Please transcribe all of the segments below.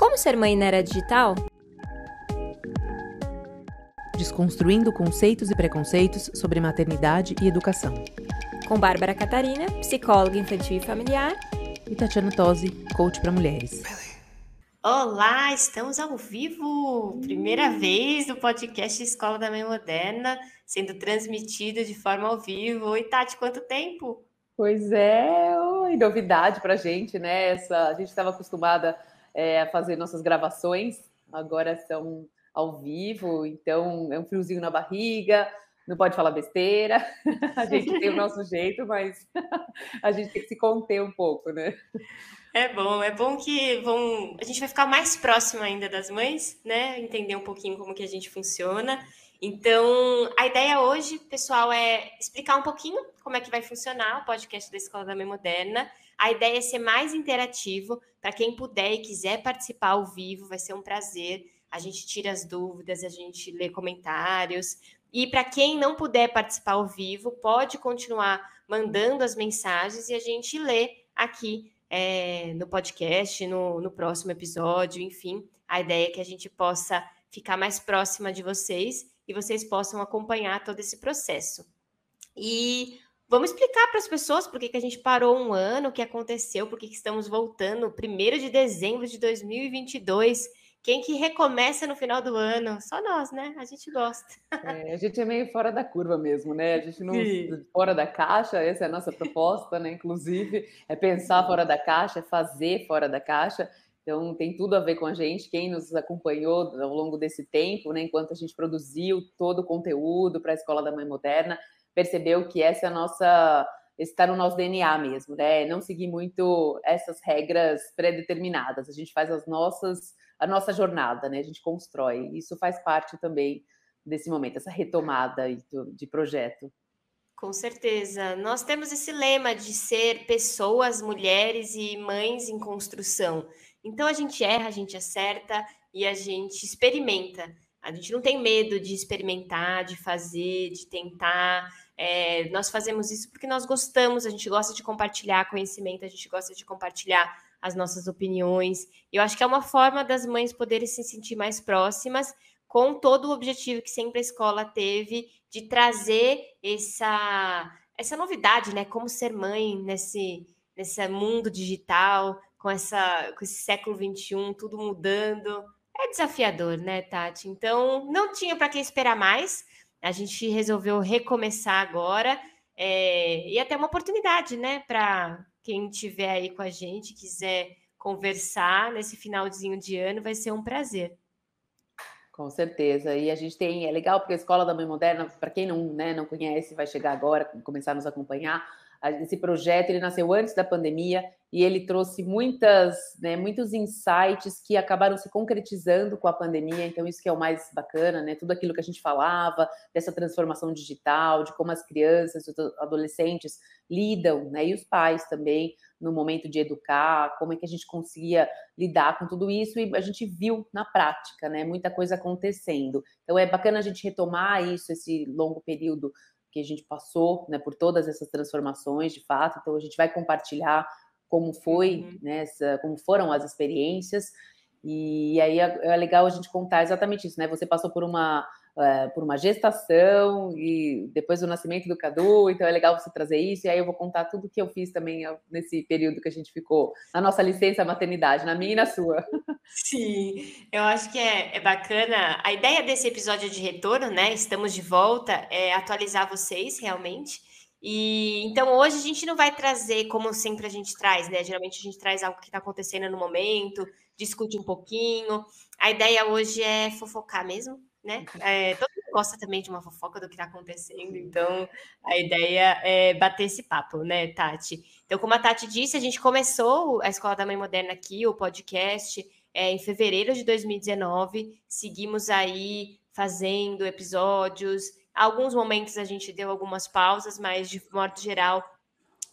Como ser mãe na era digital? Desconstruindo conceitos e preconceitos sobre maternidade e educação. Com Bárbara Catarina, psicóloga infantil e familiar. E Tatiana Tosi, coach para mulheres. Olá, estamos ao vivo! Primeira vez no podcast Escola da Mãe Moderna, sendo transmitido de forma ao vivo. Oi, Tati, quanto tempo? Pois é, oi, novidade pra gente, né? Essa, a gente estava acostumada é, fazer nossas gravações, agora são ao vivo, então é um friozinho na barriga, não pode falar besteira, a gente tem o nosso jeito, mas a gente tem que se conter um pouco, né? É bom, é bom que vão, a gente vai ficar mais próximo ainda das mães, né? Entender um pouquinho como que a gente funciona. Então, a ideia hoje, pessoal, é explicar um pouquinho como é que vai funcionar o podcast da Escola da Mãe Moderna. A ideia é ser mais interativo. Para quem puder e quiser participar ao vivo, vai ser um prazer. A gente tira as dúvidas, a gente lê comentários. E para quem não puder participar ao vivo, pode continuar mandando as mensagens e a gente lê aqui é, no podcast, no, no próximo episódio, enfim. A ideia é que a gente possa ficar mais próxima de vocês e vocês possam acompanhar todo esse processo. E vamos explicar para as pessoas por que, que a gente parou um ano, o que aconteceu, por que, que estamos voltando, 1 de dezembro de 2022. Quem que recomeça no final do ano? Só nós, né? A gente gosta. É, a gente é meio fora da curva mesmo, né? A gente não Sim. fora da caixa, essa é a nossa proposta, né? Inclusive, é pensar fora da caixa, é fazer fora da caixa. Então, tem tudo a ver com a gente. Quem nos acompanhou ao longo desse tempo, né, enquanto a gente produziu todo o conteúdo para a Escola da Mãe Moderna, percebeu que essa é a nossa. está no nosso DNA mesmo, né? Não seguir muito essas regras pré-determinadas. A gente faz as nossas, a nossa jornada, né? A gente constrói. Isso faz parte também desse momento, essa retomada de projeto. Com certeza. Nós temos esse lema de ser pessoas, mulheres e mães em construção. Então a gente erra, a gente acerta e a gente experimenta. A gente não tem medo de experimentar, de fazer, de tentar. É, nós fazemos isso porque nós gostamos, a gente gosta de compartilhar conhecimento, a gente gosta de compartilhar as nossas opiniões. Eu acho que é uma forma das mães poderem se sentir mais próximas, com todo o objetivo que sempre a escola teve de trazer essa, essa novidade, né? Como ser mãe nesse, nesse mundo digital, com, essa, com esse século XXI, tudo mudando. É desafiador, né, Tati? Então, não tinha para que esperar mais. A gente resolveu recomeçar agora. É, e até uma oportunidade, né, para quem estiver aí com a gente, quiser conversar nesse finalzinho de ano, vai ser um prazer. Com certeza. E a gente tem, é legal porque a Escola da Mãe Moderna, para quem não, né, não conhece, vai chegar agora, começar a nos acompanhar. Esse projeto ele nasceu antes da pandemia e ele trouxe muitas, né, muitos insights que acabaram se concretizando com a pandemia. Então isso que é o mais bacana, né? Tudo aquilo que a gente falava dessa transformação digital, de como as crianças, os adolescentes lidam, né? E os pais também no momento de educar, como é que a gente conseguia lidar com tudo isso e a gente viu na prática, né? Muita coisa acontecendo. Então é bacana a gente retomar isso, esse longo período que a gente passou né, por todas essas transformações, de fato. Então, a gente vai compartilhar como foi, uhum. né, essa, como foram as experiências. E aí é, é legal a gente contar exatamente isso, né? Você passou por uma por uma gestação e depois do nascimento do Cadu, então é legal você trazer isso. E aí eu vou contar tudo que eu fiz também nesse período que a gente ficou na nossa licença maternidade, na minha e na sua. Sim, eu acho que é, é bacana. A ideia desse episódio de retorno, né? Estamos de volta, é atualizar vocês realmente. E então hoje a gente não vai trazer como sempre a gente traz, né? Geralmente a gente traz algo que está acontecendo no momento, discute um pouquinho. A ideia hoje é fofocar mesmo, né? É, todo mundo gosta também de uma fofoca do que está acontecendo, então a ideia é bater esse papo, né, Tati? Então, como a Tati disse, a gente começou a Escola da Mãe Moderna aqui, o podcast, é, em fevereiro de 2019, seguimos aí fazendo episódios. Alguns momentos a gente deu algumas pausas, mas de modo geral,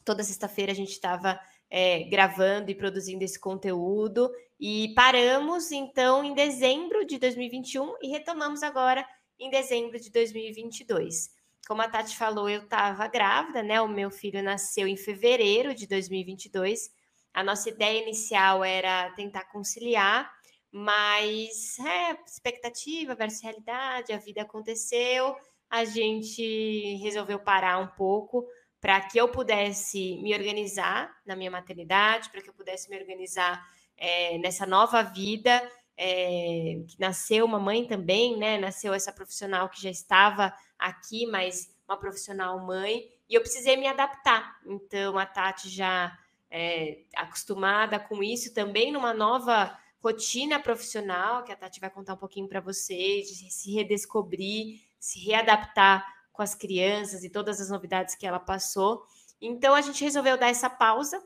toda sexta-feira a gente estava é, gravando e produzindo esse conteúdo. E paramos, então, em dezembro de 2021 e retomamos agora em dezembro de 2022. Como a Tati falou, eu estava grávida, né? O meu filho nasceu em fevereiro de 2022. A nossa ideia inicial era tentar conciliar, mas é expectativa versus realidade, a vida aconteceu, a gente resolveu parar um pouco para que eu pudesse me organizar na minha maternidade, para que eu pudesse me organizar é, nessa nova vida, é, que nasceu uma mãe também, né? Nasceu essa profissional que já estava aqui, mas uma profissional mãe, e eu precisei me adaptar. Então, a Tati já é, acostumada com isso, também numa nova rotina profissional, que a Tati vai contar um pouquinho para vocês, de se redescobrir, se readaptar com as crianças e todas as novidades que ela passou. Então, a gente resolveu dar essa pausa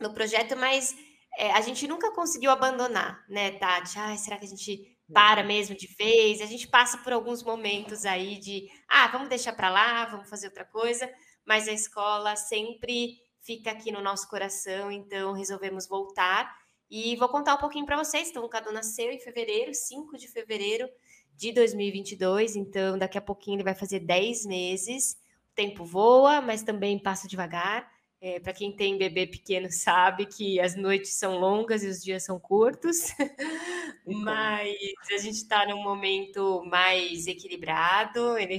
no projeto, mas é, a gente nunca conseguiu abandonar, né, Tati? Ai, será que a gente para mesmo de vez? A gente passa por alguns momentos aí de, ah, vamos deixar para lá, vamos fazer outra coisa, mas a escola sempre fica aqui no nosso coração, então resolvemos voltar. E vou contar um pouquinho para vocês. Então, o Cadu nasceu em fevereiro, 5 de fevereiro de 2022, então daqui a pouquinho ele vai fazer 10 meses. O tempo voa, mas também passa devagar. É, para quem tem bebê pequeno sabe que as noites são longas e os dias são curtos, mas a gente está num momento mais equilibrado. Ele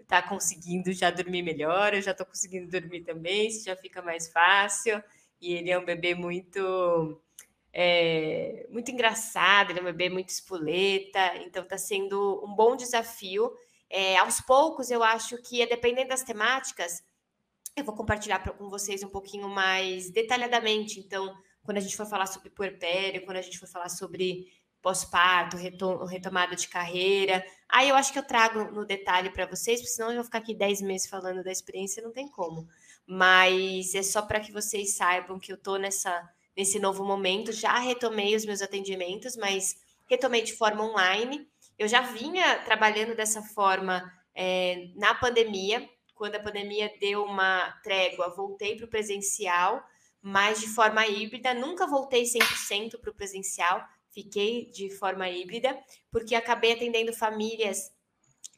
está conseguindo já dormir melhor, eu já estou conseguindo dormir também, isso já fica mais fácil. E ele é um bebê muito é, muito engraçado, ele é um bebê muito espoleta, então está sendo um bom desafio. É, aos poucos, eu acho que, dependendo das temáticas, eu vou compartilhar pra, com vocês um pouquinho mais detalhadamente. Então, quando a gente for falar sobre puerpério, quando a gente for falar sobre pós-parto, retom retomada de carreira, aí eu acho que eu trago no detalhe para vocês, porque senão eu vou ficar aqui 10 meses falando da experiência, não tem como. Mas é só para que vocês saibam que eu estou nessa nesse novo momento. Já retomei os meus atendimentos, mas retomei de forma online. Eu já vinha trabalhando dessa forma é, na pandemia. Quando a pandemia deu uma trégua, voltei para o presencial, mas de forma híbrida. Nunca voltei 100% para o presencial, fiquei de forma híbrida, porque acabei atendendo famílias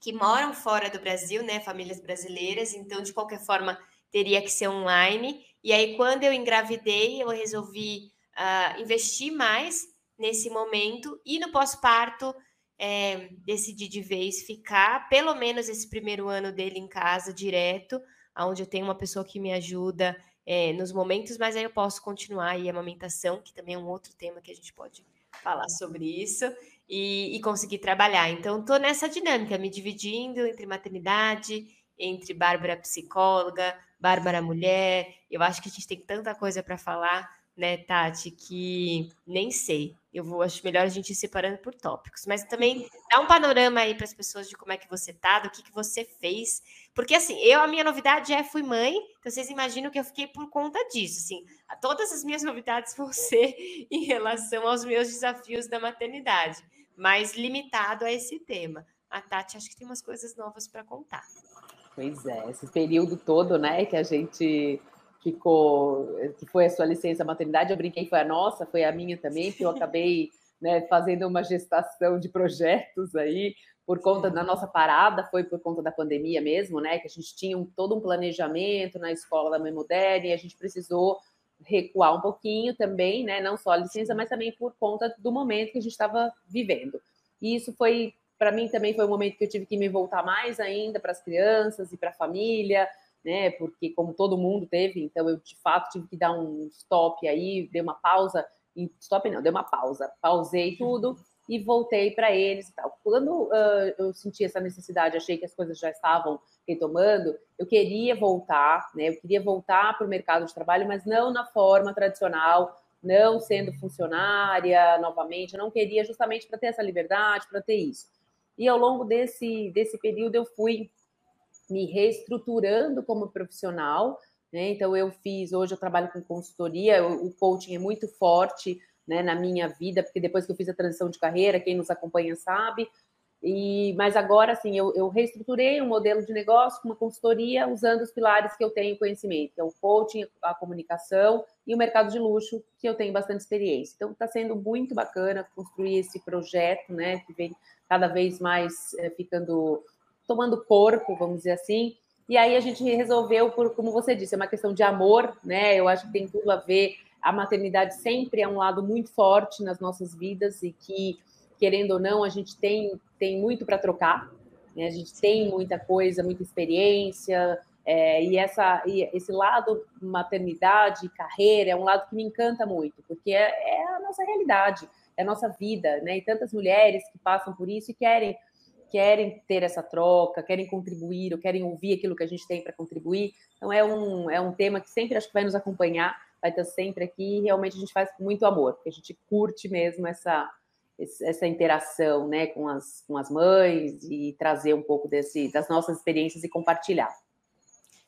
que moram fora do Brasil, né? Famílias brasileiras. Então, de qualquer forma, teria que ser online. E aí, quando eu engravidei, eu resolvi uh, investir mais nesse momento e no pós-parto é, decidi de vez ficar pelo menos esse primeiro ano dele em casa direto, onde eu tenho uma pessoa que me ajuda é, nos momentos, mas aí eu posso continuar aí a amamentação, que também é um outro tema que a gente pode falar sobre isso, e, e conseguir trabalhar. Então, estou nessa dinâmica, me dividindo entre maternidade, entre Bárbara psicóloga, Bárbara mulher. Eu acho que a gente tem tanta coisa para falar, né, Tati, que nem sei. Eu vou acho melhor a gente ir separando por tópicos, mas também dá um panorama aí para as pessoas de como é que você tá, do que que você fez, porque assim, eu a minha novidade é fui mãe, então vocês imaginam que eu fiquei por conta disso, assim, todas as minhas novidades vão ser em relação aos meus desafios da maternidade, mas limitado a esse tema. A Tati acho que tem umas coisas novas para contar. Pois é, esse período todo, né, que a gente ficou, que foi a sua licença maternidade, eu brinquei, foi a nossa, foi a minha também, que eu acabei né, fazendo uma gestação de projetos aí, por conta da nossa parada, foi por conta da pandemia mesmo, né, que a gente tinha um, todo um planejamento na escola da Mãe Moderna e a gente precisou recuar um pouquinho também, né, não só a licença, mas também por conta do momento que a gente estava vivendo. E isso foi para mim também foi um momento que eu tive que me voltar mais ainda para as crianças e para a família, né? Porque como todo mundo teve, então eu de fato tive que dar um stop aí, dei uma pausa, stop não, dei uma pausa, pausei tudo e voltei para eles e tal. Quando uh, eu senti essa necessidade, achei que as coisas já estavam retomando, eu queria voltar, né? Eu queria voltar para o mercado de trabalho, mas não na forma tradicional, não sendo funcionária novamente, eu não queria justamente para ter essa liberdade, para ter isso. E ao longo desse, desse período eu fui me reestruturando como profissional, né? Então eu fiz, hoje eu trabalho com consultoria, o coaching é muito forte né, na minha vida, porque depois que eu fiz a transição de carreira, quem nos acompanha sabe, e, mas agora, assim, eu, eu, reestruturei um modelo de negócio com uma consultoria usando os pilares que eu tenho conhecimento, que é o coaching, a comunicação e o mercado de luxo, que eu tenho bastante experiência. Então, está sendo muito bacana construir esse projeto, né, que vem cada vez mais é, ficando, tomando corpo, vamos dizer assim. E aí a gente resolveu, por, como você disse, é uma questão de amor, né? Eu acho que tem tudo a ver a maternidade sempre é um lado muito forte nas nossas vidas e que, querendo ou não, a gente tem, tem muito para trocar, né? a gente tem muita coisa, muita experiência, é, e, essa, e esse lado maternidade, carreira, é um lado que me encanta muito, porque é, é a nossa realidade, é a nossa vida, né? E tantas mulheres que passam por isso e querem querem ter essa troca, querem contribuir, ou querem ouvir aquilo que a gente tem para contribuir. Então é um, é um tema que sempre acho que vai nos acompanhar, vai estar sempre aqui, e realmente a gente faz com muito amor, porque a gente curte mesmo essa, essa interação né, com, as, com as mães e trazer um pouco desse, das nossas experiências e compartilhar.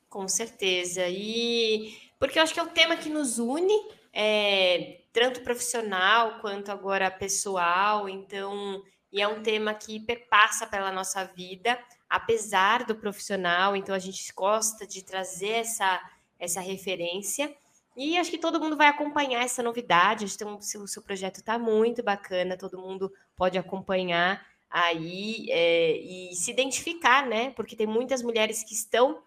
Com certeza. E porque eu acho que é um tema que nos une, é, tanto profissional quanto agora pessoal, então, e é um tema que perpassa pela nossa vida, apesar do profissional, então a gente gosta de trazer essa, essa referência. E acho que todo mundo vai acompanhar essa novidade. Acho que o seu, projeto está muito bacana, todo mundo pode acompanhar aí é, e se identificar, né? Porque tem muitas mulheres que estão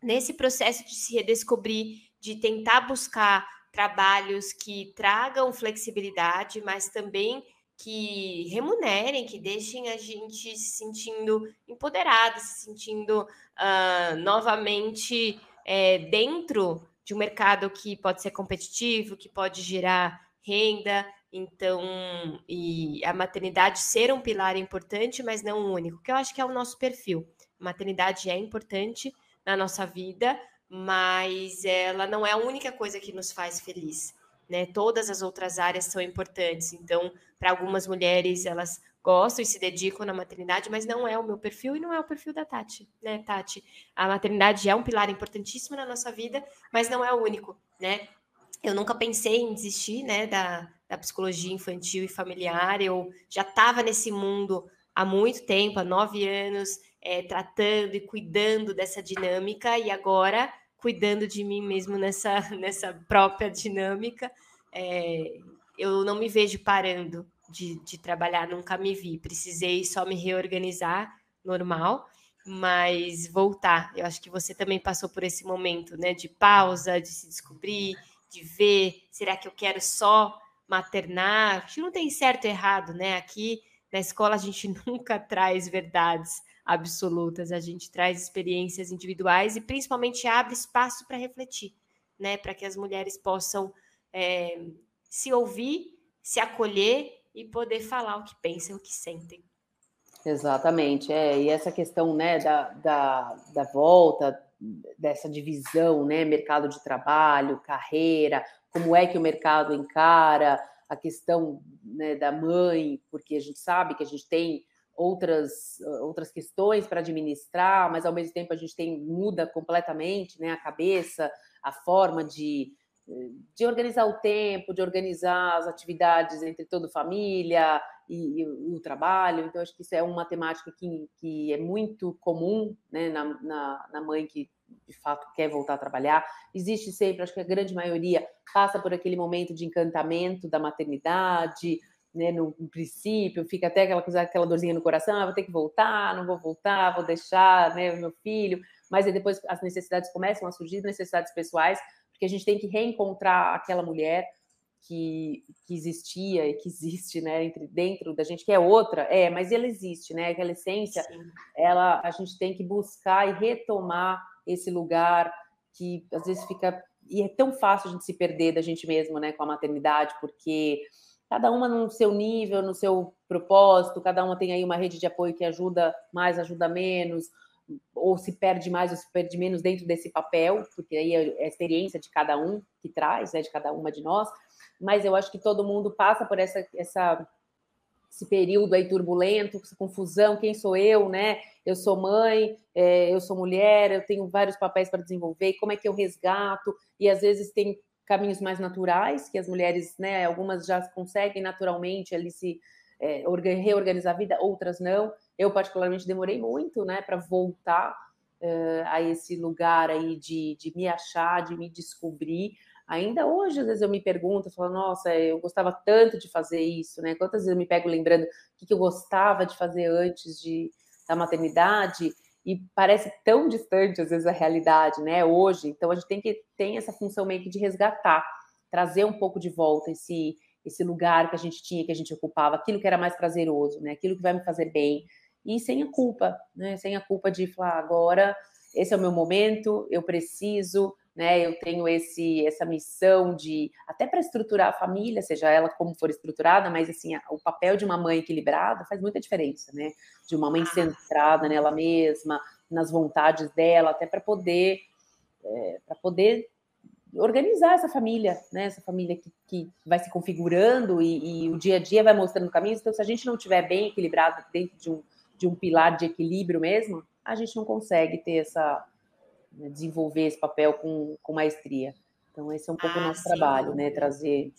nesse processo de se redescobrir, de tentar buscar trabalhos que tragam flexibilidade, mas também que remunerem, que deixem a gente se sentindo empoderada, se sentindo uh, novamente é, dentro de um mercado que pode ser competitivo, que pode gerar renda. Então, e a maternidade ser um pilar importante, mas não o único, que eu acho que é o nosso perfil. A maternidade é importante na nossa vida, mas ela não é a única coisa que nos faz feliz. Né? Todas as outras áreas são importantes. Então, para algumas mulheres, elas gostam e se dedicam na maternidade, mas não é o meu perfil e não é o perfil da Tati, né, Tati? A maternidade é um pilar importantíssimo na nossa vida, mas não é o único, né? Eu nunca pensei em desistir, né, da, da psicologia infantil e familiar. Eu já estava nesse mundo há muito tempo, há nove anos, é, tratando e cuidando dessa dinâmica, e agora cuidando de mim mesmo nessa, nessa própria dinâmica. É, eu não me vejo parando, de, de trabalhar, nunca me vi. Precisei só me reorganizar, normal, mas voltar. Eu acho que você também passou por esse momento, né? De pausa, de se descobrir, de ver, será que eu quero só maternar? Acho que não tem certo e errado, né? Aqui na escola a gente nunca traz verdades absolutas, a gente traz experiências individuais e principalmente abre espaço para refletir, né? Para que as mulheres possam é, se ouvir, se acolher e poder falar o que pensam, o que sentem. Exatamente, é, e essa questão né, da, da, da volta, dessa divisão, né, mercado de trabalho, carreira, como é que o mercado encara a questão né, da mãe, porque a gente sabe que a gente tem outras, outras questões para administrar, mas ao mesmo tempo a gente tem muda completamente né, a cabeça, a forma de, de organizar o tempo, de organizar as atividades entre toda a família e, e, o trabalho. Então, acho que isso é uma temática que, que é muito comum né, na, na, na, mãe que de fato quer voltar a trabalhar. Existe sempre, acho que a grande maioria passa por aquele momento de encantamento da maternidade. Né, no, no princípio, fica até aquela coisa, aquela dorzinha no coração, ah, vou ter que voltar, não vou voltar, vou deixar né, meu filho, mas depois as necessidades começam a surgir, necessidades pessoais, porque a gente tem que reencontrar aquela mulher que, que existia e que existe, né, entre, dentro da gente, que é outra, é, mas ela existe, né, aquela essência, Sim. ela, a gente tem que buscar e retomar esse lugar que às vezes fica, e é tão fácil a gente se perder da gente mesmo, né, com a maternidade, porque cada uma no seu nível, no seu propósito, cada uma tem aí uma rede de apoio que ajuda mais, ajuda menos, ou se perde mais ou se perde menos dentro desse papel, porque aí é a experiência de cada um que traz, né, de cada uma de nós, mas eu acho que todo mundo passa por essa, essa esse período aí turbulento, essa confusão, quem sou eu, né? Eu sou mãe, é, eu sou mulher, eu tenho vários papéis para desenvolver, como é que eu resgato? E às vezes tem caminhos mais naturais, que as mulheres, né, algumas já conseguem naturalmente ali se é, reorganizar a vida, outras não. Eu, particularmente, demorei muito, né, para voltar uh, a esse lugar aí de, de me achar, de me descobrir. Ainda hoje, às vezes, eu me pergunto, eu falo, nossa, eu gostava tanto de fazer isso, né? Quantas vezes eu me pego lembrando o que, que eu gostava de fazer antes de, da maternidade e parece tão distante, às vezes, a realidade, né? Hoje. Então, a gente tem que ter essa função meio que de resgatar trazer um pouco de volta esse esse lugar que a gente tinha, que a gente ocupava, aquilo que era mais prazeroso, né? Aquilo que vai me fazer bem e sem a culpa, né? Sem a culpa de falar agora esse é o meu momento, eu preciso, né? Eu tenho esse essa missão de até para estruturar a família, seja ela como for estruturada, mas assim, o papel de uma mãe equilibrada faz muita diferença, né? De uma mãe ah. centrada nela mesma, nas vontades dela, até para poder é, para poder organizar essa família, né? Essa família que, que vai se configurando e, e, o dia a dia vai mostrando caminhos. Então, se a gente não tiver bem equilibrado dentro de um, de um pilar de equilíbrio mesmo, a gente não consegue ter essa desenvolver esse papel com, com maestria. Então, esse é um pouco ah, o nosso trabalho, né? dúvida. né? Trazer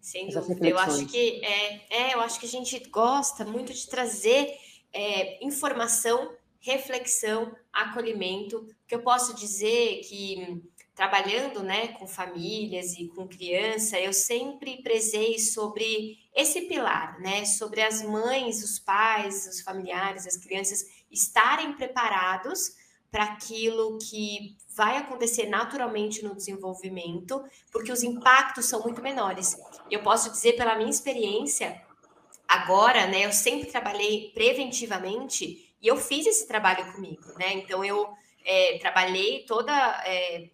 sem dúvida. Eu acho que é, é, eu acho que a gente gosta muito de trazer é, informação, reflexão, acolhimento. Que eu posso dizer que trabalhando né, com famílias e com criança, eu sempre prezei sobre esse pilar, né, sobre as mães, os pais, os familiares, as crianças estarem preparados para aquilo que vai acontecer naturalmente no desenvolvimento, porque os impactos são muito menores. Eu posso dizer pela minha experiência, agora, né, eu sempre trabalhei preventivamente e eu fiz esse trabalho comigo, né? Então eu é, trabalhei toda é,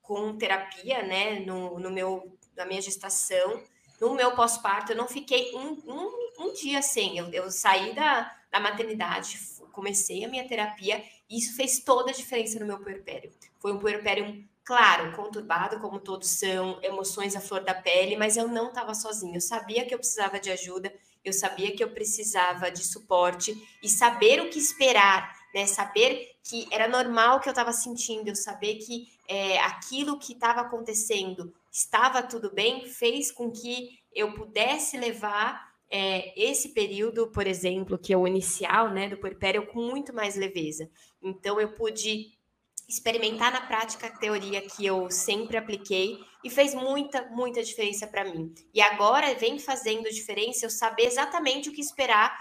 com terapia, né, no, no, meu, na minha gestação, no meu pós-parto, eu não fiquei um, um, um dia sem. Eu, eu saí da, da maternidade, comecei a minha terapia, isso fez toda a diferença no meu puerpério. Foi um puerpério, claro, conturbado, como todos são, emoções à flor da pele, mas eu não estava sozinha. Eu sabia que eu precisava de ajuda, eu sabia que eu precisava de suporte e saber o que esperar né? Saber que era normal o que eu estava sentindo, eu saber que é, aquilo que estava acontecendo estava tudo bem, fez com que eu pudesse levar é, esse período, por exemplo, que é o inicial, né, do puerpério, com muito mais leveza. Então, eu pude experimentar na prática a teoria que eu sempre apliquei e fez muita, muita diferença para mim. E agora vem fazendo diferença eu saber exatamente o que esperar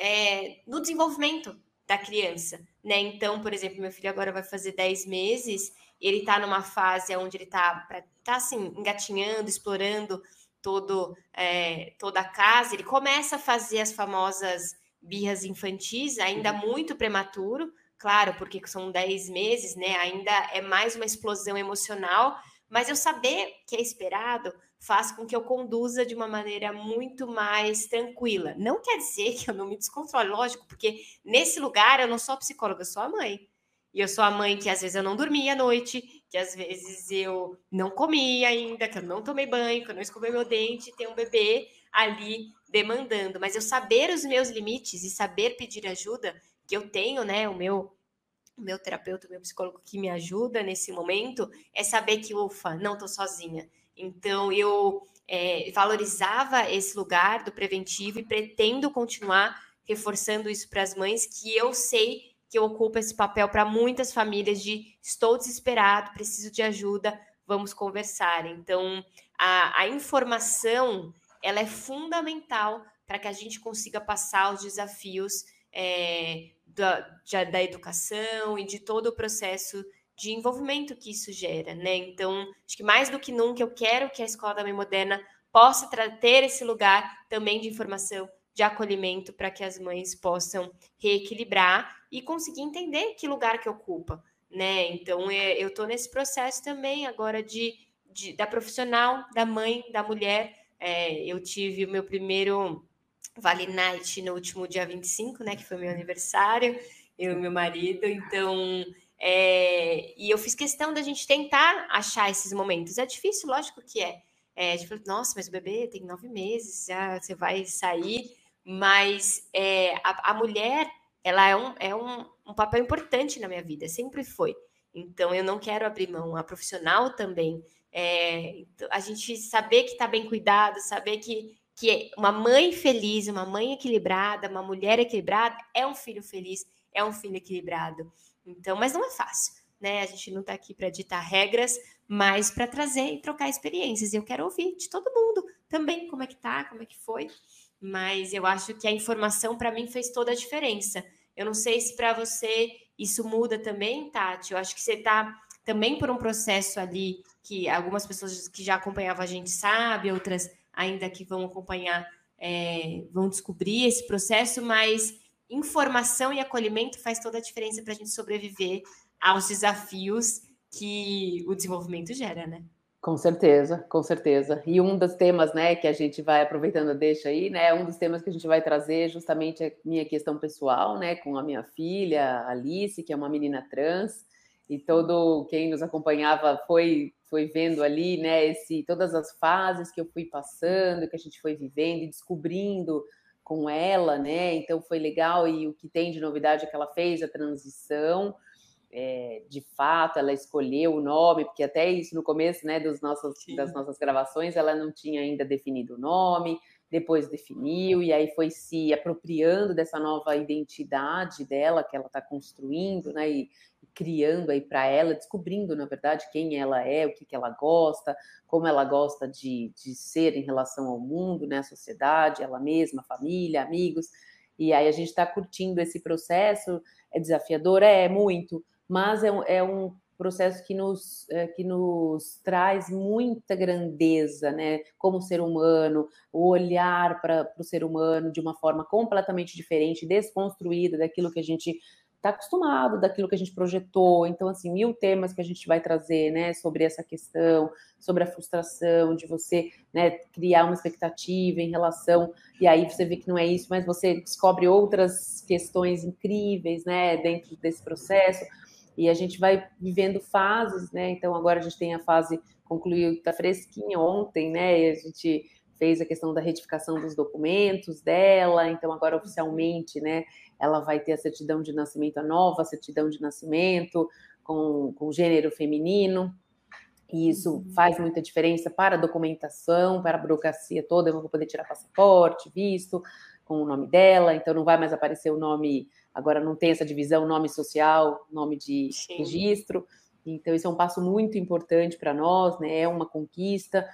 é, no desenvolvimento da criança, né? Então, por exemplo, meu filho agora vai fazer 10 meses, ele está numa fase onde ele está tá assim, engatinhando, explorando todo, é, toda a casa, ele começa a fazer as famosas birras infantis, ainda uhum. muito prematuro, claro, porque são 10 meses, né? Ainda é mais uma explosão emocional, mas eu saber que é esperado faz com que eu conduza de uma maneira muito mais tranquila. Não quer dizer que eu não me descontrole, lógico, porque nesse lugar eu não sou psicóloga, eu sou a mãe. E eu sou a mãe que às vezes eu não dormia à noite, que às vezes eu não comia ainda, que eu não tomei banho, que eu não escovei meu dente, tem um bebê ali demandando. Mas eu saber os meus limites e saber pedir ajuda, que eu tenho, né, o meu o meu terapeuta, o meu psicólogo que me ajuda nesse momento, é saber que, ufa, não estou sozinha. Então, eu é, valorizava esse lugar do preventivo e pretendo continuar reforçando isso para as mães, que eu sei que eu ocupo esse papel para muitas famílias de estou desesperado, preciso de ajuda, vamos conversar. Então, a, a informação, ela é fundamental para que a gente consiga passar os desafios é, da, da educação e de todo o processo de envolvimento que isso gera, né? Então, acho que mais do que nunca eu quero que a Escola da Mãe Moderna possa ter esse lugar também de informação, de acolhimento, para que as mães possam reequilibrar e conseguir entender que lugar que ocupa, né? Então, é, eu estou nesse processo também agora de, de, da profissional, da mãe, da mulher. É, eu tive o meu primeiro Vale Night no último dia 25, né, que foi meu aniversário, eu e meu marido, então, é, e eu fiz questão da gente tentar achar esses momentos. É difícil, lógico que é. é a gente falou, nossa, mas o bebê tem nove meses, já você vai sair, mas é, a, a, mulher, ela é, um, é um, um papel importante na minha vida, sempre foi. Então, eu não quero abrir mão. A profissional também. É, a gente saber que está bem cuidado, saber que que uma mãe feliz, uma mãe equilibrada, uma mulher equilibrada é um filho feliz, é um filho equilibrado. Então, mas não é fácil, né? A gente não está aqui para ditar regras, mas para trazer e trocar experiências. E eu quero ouvir de todo mundo também como é que tá, como é que foi. Mas eu acho que a informação para mim fez toda a diferença. Eu não sei se para você isso muda também, Tati. Eu acho que você está também por um processo ali que algumas pessoas que já acompanhavam a gente sabem, outras ainda que vão acompanhar é, vão descobrir esse processo, mas informação e acolhimento faz toda a diferença para a gente sobreviver aos desafios que o desenvolvimento gera, né? Com certeza, com certeza. E um dos temas, né, que a gente vai aproveitando, deixa aí, né, um dos temas que a gente vai trazer justamente é minha questão pessoal, né, com a minha filha, Alice, que é uma menina trans, e todo quem nos acompanhava foi foi vendo ali, né, esse todas as fases que eu fui passando, que a gente foi vivendo e descobrindo com ela, né? Então foi legal e o que tem de novidade é que ela fez a transição é, de fato, ela escolheu o nome, porque até isso no começo né, dos nossos, das nossas gravações, ela não tinha ainda definido o nome, depois definiu, e aí foi se apropriando dessa nova identidade dela que ela está construindo, né, e, e, criando aí para ela, descobrindo, na verdade, quem ela é, o que, que ela gosta, como ela gosta de, de ser em relação ao mundo, né, a sociedade, ela mesma, família, amigos, e aí a gente está curtindo esse processo, é desafiador? É, é muito, mas é, é um processo que nos, é, que nos traz muita grandeza, né? Como ser humano, o olhar para o ser humano de uma forma completamente diferente, desconstruída daquilo que a gente está acostumado, daquilo que a gente projetou. Então, assim, mil temas que a gente vai trazer, né, sobre essa questão, sobre a frustração de você, né, criar uma expectativa em relação, e aí você vê que não é isso, mas você descobre outras questões incríveis, né, dentro desse processo. E a gente vai vivendo fases, né? Então agora a gente tem a fase concluiu, tá fresquinha ontem, né? E a gente fez a questão da retificação dos documentos dela, então agora oficialmente, né, ela vai ter a certidão de nascimento, a nova certidão de nascimento com, com gênero feminino, e isso uhum. faz muita diferença para a documentação, para a burocracia toda, eu vou poder tirar passaporte, visto, com o nome dela, então não vai mais aparecer o nome, agora não tem essa divisão, nome social, nome de Sim. registro, então isso é um passo muito importante para nós, né, é uma conquista,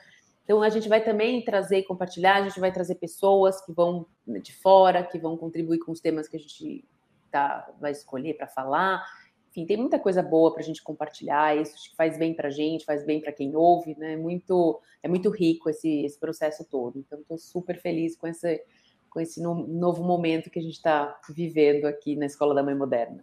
então, a gente vai também trazer e compartilhar, a gente vai trazer pessoas que vão de fora, que vão contribuir com os temas que a gente tá, vai escolher para falar. Enfim, tem muita coisa boa para a gente compartilhar, isso faz bem para a gente, faz bem para quem ouve, né? Muito, é muito rico esse, esse processo todo. Então, estou super feliz com esse, com esse novo momento que a gente está vivendo aqui na Escola da Mãe Moderna.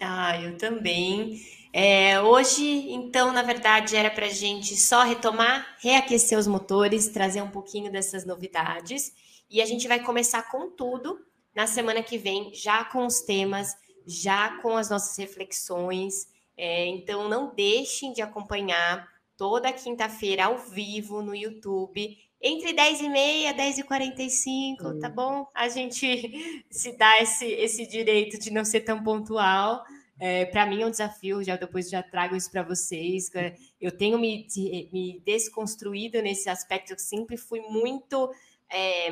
Ah, eu também. É, hoje, então, na verdade, era para a gente só retomar, reaquecer os motores, trazer um pouquinho dessas novidades. E a gente vai começar com tudo na semana que vem, já com os temas, já com as nossas reflexões. É, então, não deixem de acompanhar toda quinta-feira ao vivo no YouTube entre 10 e meia, 10 e 45, hum. tá bom? A gente se dá esse, esse direito de não ser tão pontual. É, para mim é um desafio, já depois já trago isso para vocês. Eu tenho me, me desconstruído nesse aspecto, eu sempre fui muito é,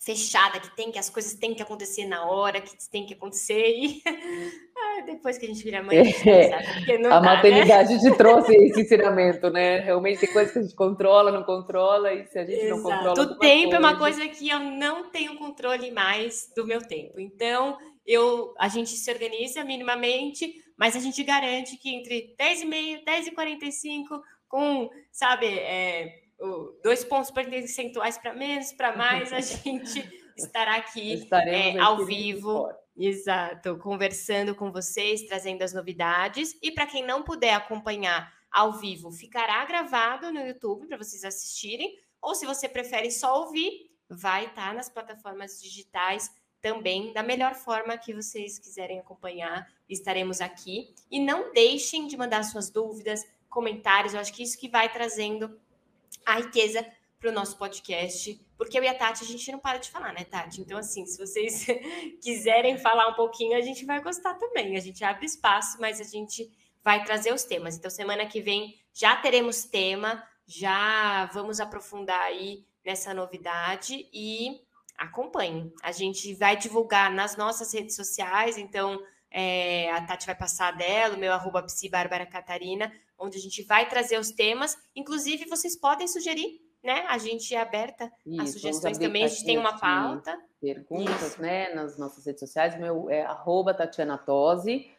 fechada, que tem que as coisas têm que acontecer na hora, que tem que acontecer, e depois que a gente vira mãe, a, é, a dá, né? maternidade né? te trouxe esse ensinamento, né? Realmente tem coisas que a gente controla, não controla, e se a gente Exato. não controla. O tempo coisa... é uma coisa que eu não tenho controle mais do meu tempo. Então, eu, a gente se organiza minimamente, mas a gente garante que entre 10 e meia, 10 e 45, com, sabe, é, dois pontos percentuais para menos, para mais, a gente estará aqui é, ao vivo. Exato, conversando com vocês, trazendo as novidades. E para quem não puder acompanhar ao vivo, ficará gravado no YouTube para vocês assistirem. Ou se você prefere só ouvir, vai estar tá nas plataformas digitais também, da melhor forma que vocês quiserem acompanhar. Estaremos aqui. E não deixem de mandar suas dúvidas, comentários. Eu acho que isso que vai trazendo a riqueza para o nosso podcast, porque eu e a Tati, a gente não para de falar, né, Tati? Então, assim, se vocês quiserem falar um pouquinho, a gente vai gostar também. A gente abre espaço, mas a gente vai trazer os temas. Então, semana que vem já teremos tema, já vamos aprofundar aí nessa novidade e acompanhem. A gente vai divulgar nas nossas redes sociais, então é, a Tati vai passar dela, o meu arroba psi Bárbara Catarina, onde a gente vai trazer os temas. Inclusive, vocês podem sugerir, né? A gente é aberta Isso, a sugestões também, a gente tem uma pauta. Perguntas, Isso. né, nas nossas redes sociais. Meu é arroba Tatiana Tosi.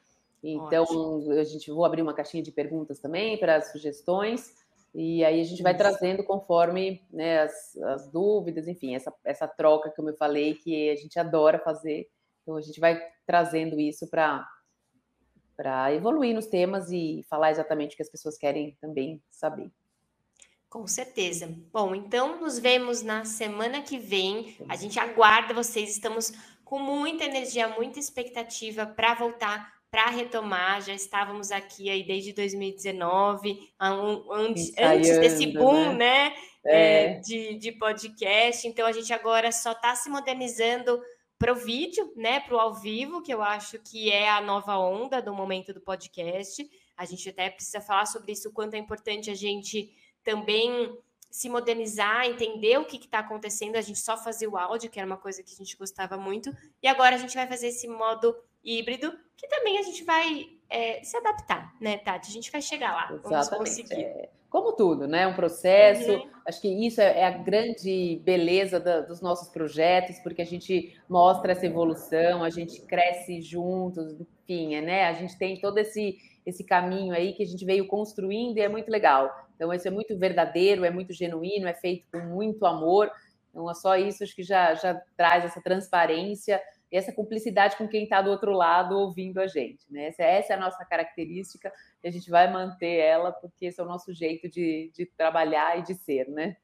Então, Ótimo. a gente vou abrir uma caixinha de perguntas também para sugestões. E aí a gente vai Isso. trazendo conforme né, as, as, dúvidas, enfim, essa, essa troca, como eu falei, que a gente adora fazer. Então a gente vai trazendo isso para para evoluir nos temas e falar exatamente o que as pessoas querem também saber. Com certeza. Bom, então nos vemos na semana que vem. A gente aguarda vocês. Estamos com muita energia, muita expectativa para voltar para retomar, já estávamos aqui aí desde 2019, antes, antes desse boom, né, né é. É, de, de podcast. Então a gente agora só está se modernizando para o vídeo, né, para o ao vivo, que eu acho que é a nova onda do momento do podcast. A gente até precisa falar sobre isso, o quanto é importante a gente também se modernizar, entender o que está acontecendo. A gente só fazia o áudio, que era uma coisa que a gente gostava muito, e agora a gente vai fazer esse modo híbrido, que também a gente vai é, se adaptar, né, Tati? A gente vai chegar lá. Exatamente. Vamos conseguir. É, como tudo, né? Um processo. Uhum. Acho que isso é, é a grande beleza da, dos nossos projetos, porque a gente mostra essa evolução, a gente cresce juntos, enfim, é, né? A gente tem todo esse, esse caminho aí que a gente veio construindo e é muito legal. Então, isso é muito verdadeiro, é muito genuíno, é feito com muito amor. Então, é só isso acho que já, já traz essa transparência e essa cumplicidade com quem está do outro lado ouvindo a gente. Né? Essa, essa, é a nossa característica e a gente vai manter ela porque esse é o nosso jeito de, de trabalhar e de ser, né?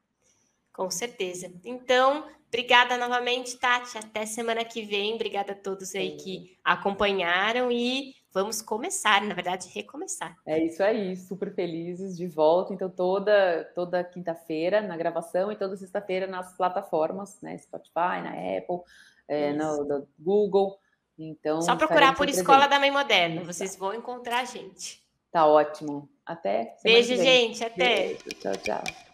Com certeza. Então, obrigada novamente, Tati. Até semana que vem. Obrigada a todos aí que acompanharam e vamos começar, na verdade, recomeçar. É isso aí, super felizes de volta. Então, toda toda quinta-feira na gravação e toda sexta-feira nas plataformas, né? Spotify, na Apple, é, no, no, Google. Então, Só procurar por Escola da Mãe Moderna, vocês vão encontrar a gente. Tá ótimo. Até. Beijo, gente. Até. Beijo, tchau, tchau.